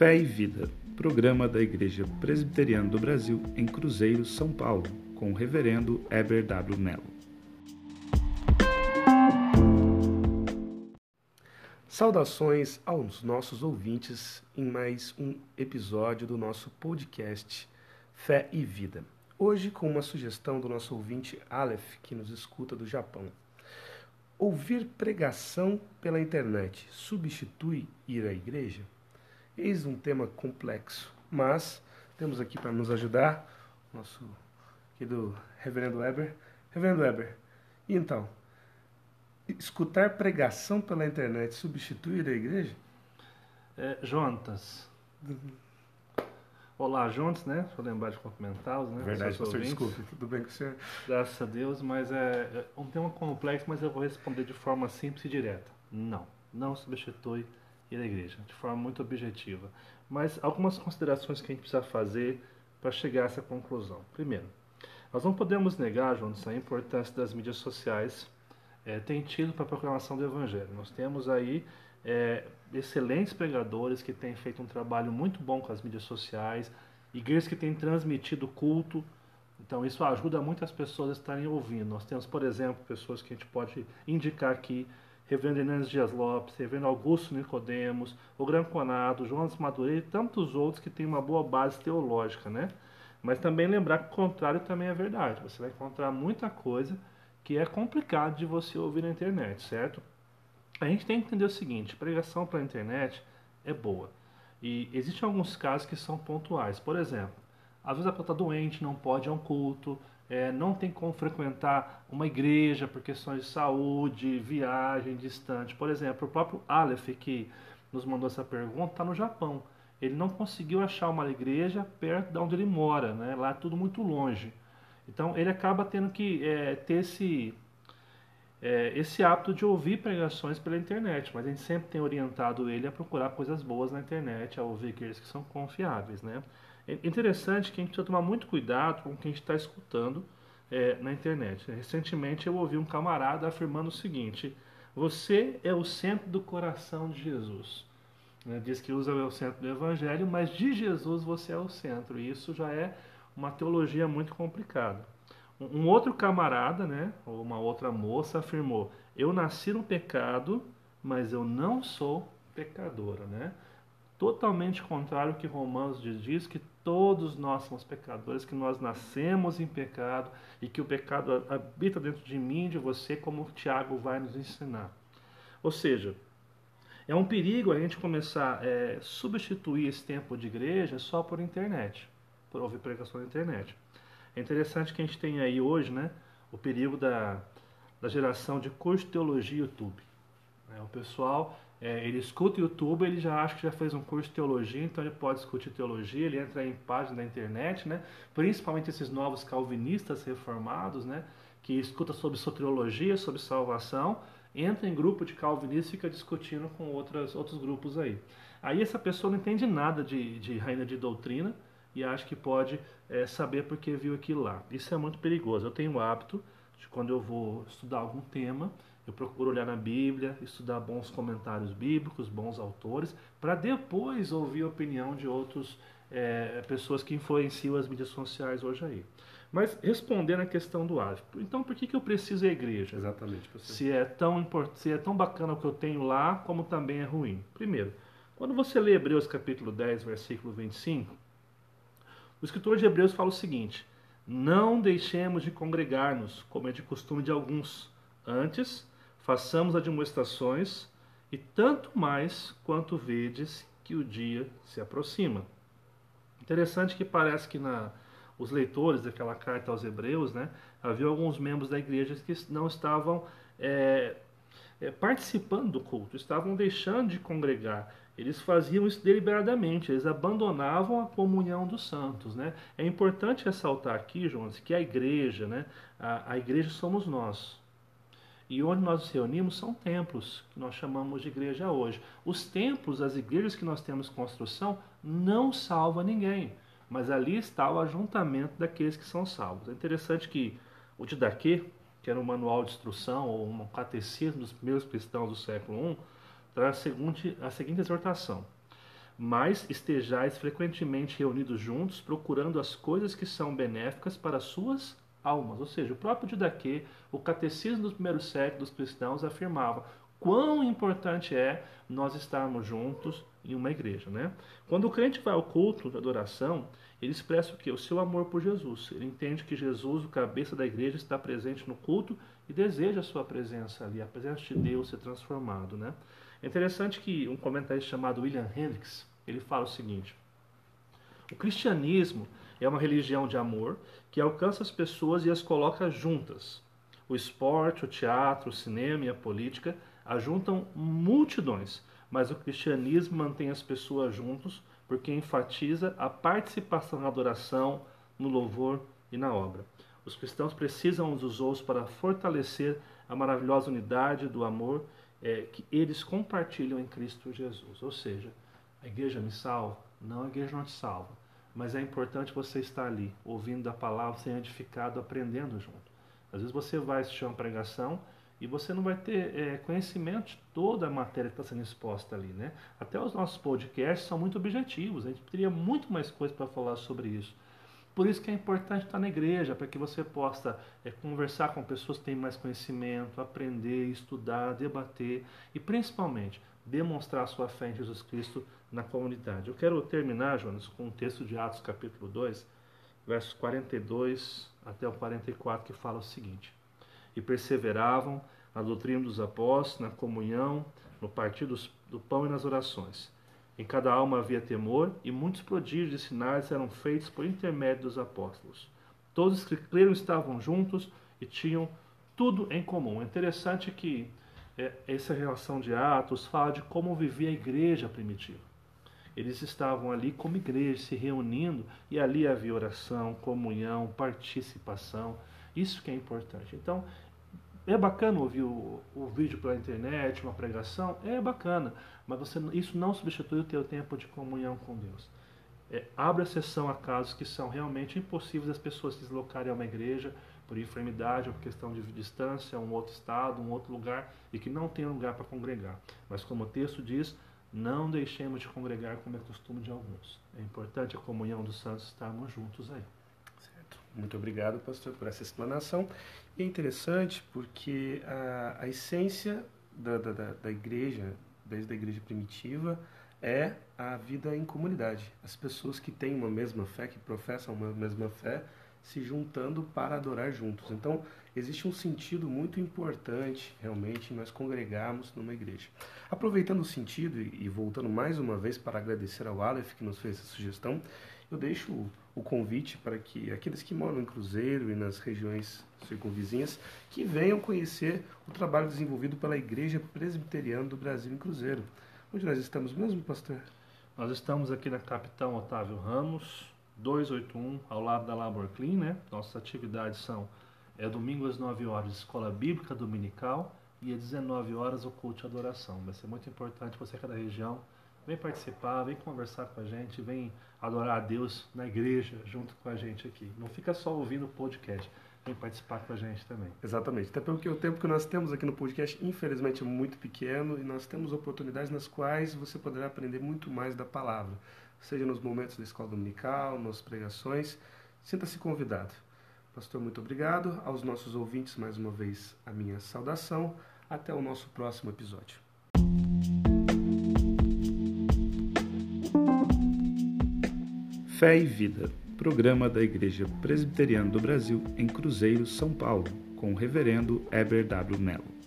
Fé e Vida, programa da Igreja Presbiteriana do Brasil em Cruzeiro, São Paulo, com o reverendo Eber W. Mello. Saudações aos nossos ouvintes em mais um episódio do nosso podcast Fé e Vida. Hoje com uma sugestão do nosso ouvinte Aleph, que nos escuta do Japão. Ouvir pregação pela internet substitui ir à igreja? Eis um tema complexo, mas temos aqui para nos ajudar nosso querido Reverendo Weber. Reverendo Weber, então, escutar pregação pela internet substituir a igreja? É, Jontas. Olá, Jontas, né? Eu lembrar de cumprimentá-los, né? Verdade, pastor, desculpe. Tudo bem com o senhor? Graças a Deus, mas é, é um tema complexo, mas eu vou responder de forma simples e direta. Não, não substitui ir à igreja, de forma muito objetiva. Mas algumas considerações que a gente precisa fazer para chegar a essa conclusão. Primeiro, nós não podemos negar, Jonas, a importância das mídias sociais é, tem tido para a proclamação do Evangelho. Nós temos aí é, excelentes pregadores que têm feito um trabalho muito bom com as mídias sociais, igrejas que têm transmitido culto. Então, isso ajuda muitas pessoas a estarem ouvindo. Nós temos, por exemplo, pessoas que a gente pode indicar aqui Reverendo Hernandes Dias Lopes, Reverendo Augusto Nicodemos, o Gran Conado, Jonas Madureira e tantos outros que têm uma boa base teológica, né? Mas também lembrar que o contrário também é verdade. Você vai encontrar muita coisa que é complicado de você ouvir na internet, certo? A gente tem que entender o seguinte: pregação para a internet é boa. E existem alguns casos que são pontuais. Por exemplo, às vezes a pessoa está doente, não pode ir a um culto, é, não tem como frequentar uma igreja por questões de saúde, viagem distante. Por exemplo, o próprio Aleph, que nos mandou essa pergunta, está no Japão. Ele não conseguiu achar uma igreja perto de onde ele mora, né? lá é tudo muito longe. Então ele acaba tendo que é, ter esse, é, esse hábito de ouvir pregações pela internet, mas a gente sempre tem orientado ele a procurar coisas boas na internet, a ouvir aqueles que são confiáveis. Né? É interessante que a gente precisa tomar muito cuidado com o que a gente está escutando é, na internet. Recentemente eu ouvi um camarada afirmando o seguinte: Você é o centro do coração de Jesus. Né? Diz que usa o centro do Evangelho, mas de Jesus você é o centro. E isso já é uma teologia muito complicada. Um outro camarada, né, ou uma outra moça afirmou: Eu nasci no pecado, mas eu não sou pecadora, né? Totalmente contrário ao que Romanos diz que todos nós somos pecadores, que nós nascemos em pecado e que o pecado habita dentro de mim e de você, como o Tiago vai nos ensinar. Ou seja, é um perigo a gente começar a é, substituir esse tempo de igreja só por internet, por ouvir pregação na internet. É interessante que a gente tem aí hoje né, o perigo da, da geração de curso teologia YouTube. É, o pessoal é, ele escuta YouTube, ele já acha que já fez um curso de teologia, então ele pode discutir teologia, ele entra em páginas da internet, né? principalmente esses novos calvinistas reformados, né? que escuta sobre soteriologia, sobre salvação, entra em grupo de calvinistas e fica discutindo com outras, outros grupos aí. Aí essa pessoa não entende nada de, de reina de doutrina e acha que pode é, saber porque viu aquilo lá. Isso é muito perigoso. Eu tenho o hábito de quando eu vou estudar algum tema, eu procuro olhar na Bíblia, estudar bons comentários bíblicos, bons autores, para depois ouvir a opinião de outras é, pessoas que influenciam as mídias sociais hoje aí. Mas respondendo à questão do hábito, então por que, que eu preciso à igreja? Exatamente. Professor. Se é, tão se é tão bacana o que eu tenho lá, como também é ruim. Primeiro, quando você lê Hebreus capítulo 10, versículo 25, o escritor de Hebreus fala o seguinte: Não deixemos de congregar-nos, como é de costume de alguns. Antes, façamos admoestações, e tanto mais quanto vedes que o dia se aproxima. Interessante que parece que na, os leitores daquela carta aos Hebreus, né, havia alguns membros da igreja que não estavam é, é, participando do culto, estavam deixando de congregar. Eles faziam isso deliberadamente, eles abandonavam a comunhão dos santos. Né? É importante ressaltar aqui, Jonas, que a igreja, né, a, a igreja somos nós. E onde nós nos reunimos são templos, que nós chamamos de igreja hoje. Os templos, as igrejas que nós temos construção, não salva ninguém. Mas ali está o ajuntamento daqueles que são salvos. É interessante que o Didaquê, que era um manual de instrução ou um catecismo dos primeiros cristãos do século I, traz a seguinte, a seguinte exortação. mas estejais frequentemente reunidos juntos, procurando as coisas que são benéficas para as suas almas. Ou seja, o próprio Didaquê, o catecismo dos primeiros séculos dos cristãos, afirmava quão importante é nós estarmos juntos em uma igreja. Né? Quando o crente vai ao culto de adoração, ele expressa o que? O seu amor por Jesus. Ele entende que Jesus, o cabeça da igreja, está presente no culto e deseja a sua presença ali, a presença de Deus ser transformado. Né? É interessante que um comentarista chamado William Hendricks, ele fala o seguinte, o cristianismo é uma religião de amor que alcança as pessoas e as coloca juntas. O esporte, o teatro, o cinema e a política ajuntam multidões, mas o cristianismo mantém as pessoas juntos porque enfatiza a participação na adoração, no louvor e na obra. Os cristãos precisam uns dos outros para fortalecer a maravilhosa unidade do amor é, que eles compartilham em Cristo Jesus. Ou seja, a igreja me salva? Não, a igreja não te salva. Mas é importante você estar ali, ouvindo a palavra, sendo edificado, aprendendo junto. Às vezes você vai assistir uma pregação e você não vai ter é, conhecimento de toda a matéria que está sendo exposta ali, né? Até os nossos podcasts são muito objetivos, a gente teria muito mais coisa para falar sobre isso. Por isso que é importante estar na igreja, para que você possa é, conversar com pessoas que têm mais conhecimento, aprender, estudar, debater e principalmente demonstrar sua fé em Jesus Cristo na comunidade. Eu quero terminar, Jonas, com um texto de Atos capítulo 2, versos 42 até o 44, que fala o seguinte: E perseveravam na doutrina dos apóstolos, na comunhão, no partir do pão e nas orações. Em cada alma havia temor, e muitos prodígios e sinais eram feitos por intermédio dos apóstolos. Todos que creram estavam juntos e tinham tudo em comum. É interessante que é, essa relação de Atos fala de como vivia a igreja primitiva. Eles estavam ali como igreja, se reunindo, e ali havia oração, comunhão, participação. Isso que é importante. Então, é bacana ouvir o, o, vídeo pela internet, uma pregação, é bacana, mas você, isso não substitui o teu tempo de comunhão com Deus. É, abre a sessão a casos que são realmente impossíveis as pessoas se deslocarem a uma igreja por enfermidade ou por questão de distância, um outro estado, um outro lugar, e que não tem lugar para congregar. Mas como o texto diz, não deixemos de congregar como é costume de alguns. É importante a comunhão dos santos estarmos juntos aí. Muito obrigado, pastor, por essa explanação. E é interessante porque a, a essência da, da, da igreja, desde a igreja primitiva, é a vida em comunidade. As pessoas que têm uma mesma fé, que professam uma mesma fé, se juntando para adorar juntos. Então, existe um sentido muito importante, realmente, nós congregarmos numa igreja. Aproveitando o sentido e voltando mais uma vez para agradecer ao Aleph que nos fez essa sugestão, eu deixo o convite para que aqueles que moram em Cruzeiro e nas regiões circunvizinhas que venham conhecer o trabalho desenvolvido pela Igreja Presbiteriana do Brasil em Cruzeiro. Onde nós estamos mesmo, pastor? Nós estamos aqui na Capitão Otávio Ramos, 281, ao lado da Labor Clean, né? Nossas atividades são é domingo às 9 horas, escola bíblica dominical e às 19 horas o culto de adoração. Vai ser muito importante você que é da região, vem participar, vem conversar com a gente, vem adorar a Deus na igreja junto com a gente aqui. Não fica só ouvindo o podcast, vem participar com a gente também. Exatamente. Até porque o tempo que nós temos aqui no podcast, infelizmente, é muito pequeno e nós temos oportunidades nas quais você poderá aprender muito mais da palavra seja nos momentos da escola dominical, nas pregações. Sinta-se convidado. Pastor, muito obrigado. Aos nossos ouvintes, mais uma vez, a minha saudação. Até o nosso próximo episódio. Fé e Vida, programa da Igreja Presbiteriana do Brasil em Cruzeiro, São Paulo, com o reverendo Eber W. Mello.